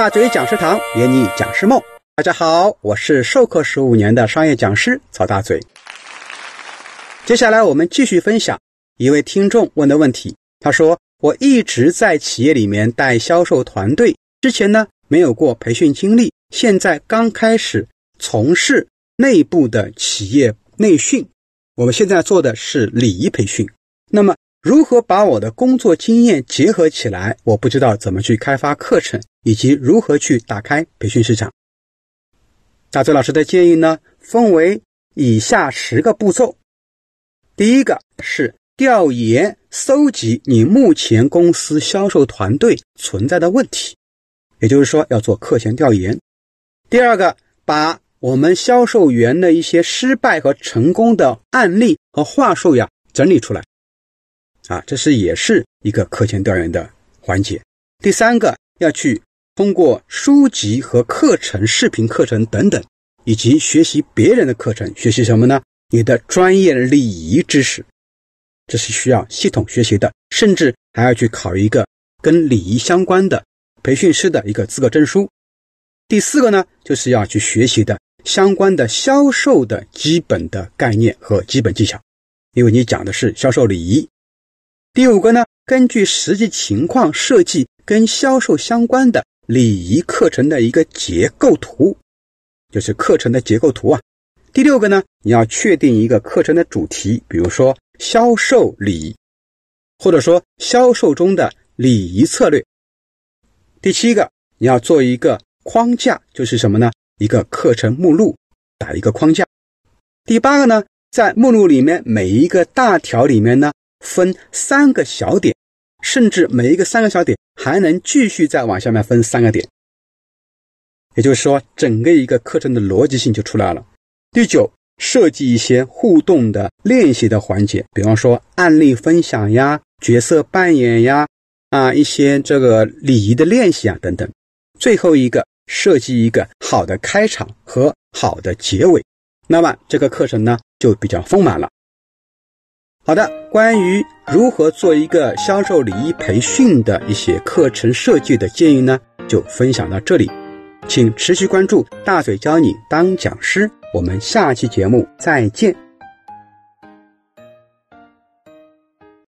大嘴讲师堂圆你讲师梦。大家好，我是授课十五年的商业讲师曹大嘴。接下来我们继续分享一位听众问的问题。他说：“我一直在企业里面带销售团队，之前呢没有过培训经历，现在刚开始从事内部的企业内训。我们现在做的是礼仪培训。那么。”如何把我的工作经验结合起来？我不知道怎么去开发课程，以及如何去打开培训市场。大周老师的建议呢，分为以下十个步骤。第一个是调研搜集你目前公司销售团队存在的问题，也就是说要做课前调研。第二个，把我们销售员的一些失败和成功的案例和话术呀整理出来。啊，这是也是一个课前调研的环节。第三个要去通过书籍和课程、视频课程等等，以及学习别人的课程，学习什么呢？你的专业礼仪知识，这是需要系统学习的，甚至还要去考一个跟礼仪相关的培训师的一个资格证书。第四个呢，就是要去学习的相关的销售的基本的概念和基本技巧，因为你讲的是销售礼仪。第五个呢，根据实际情况设计跟销售相关的礼仪课程的一个结构图，就是课程的结构图啊。第六个呢，你要确定一个课程的主题，比如说销售礼仪，或者说销售中的礼仪策略。第七个，你要做一个框架，就是什么呢？一个课程目录，打一个框架。第八个呢，在目录里面每一个大条里面呢。分三个小点，甚至每一个三个小点还能继续再往下面分三个点，也就是说，整个一个课程的逻辑性就出来了。第九，设计一些互动的练习的环节，比方说案例分享呀、角色扮演呀、啊一些这个礼仪的练习啊等等。最后一个，设计一个好的开场和好的结尾，那么这个课程呢就比较丰满了。好的，关于如何做一个销售礼仪培训的一些课程设计的建议呢，就分享到这里，请持续关注大嘴教你当讲师，我们下期节目再见。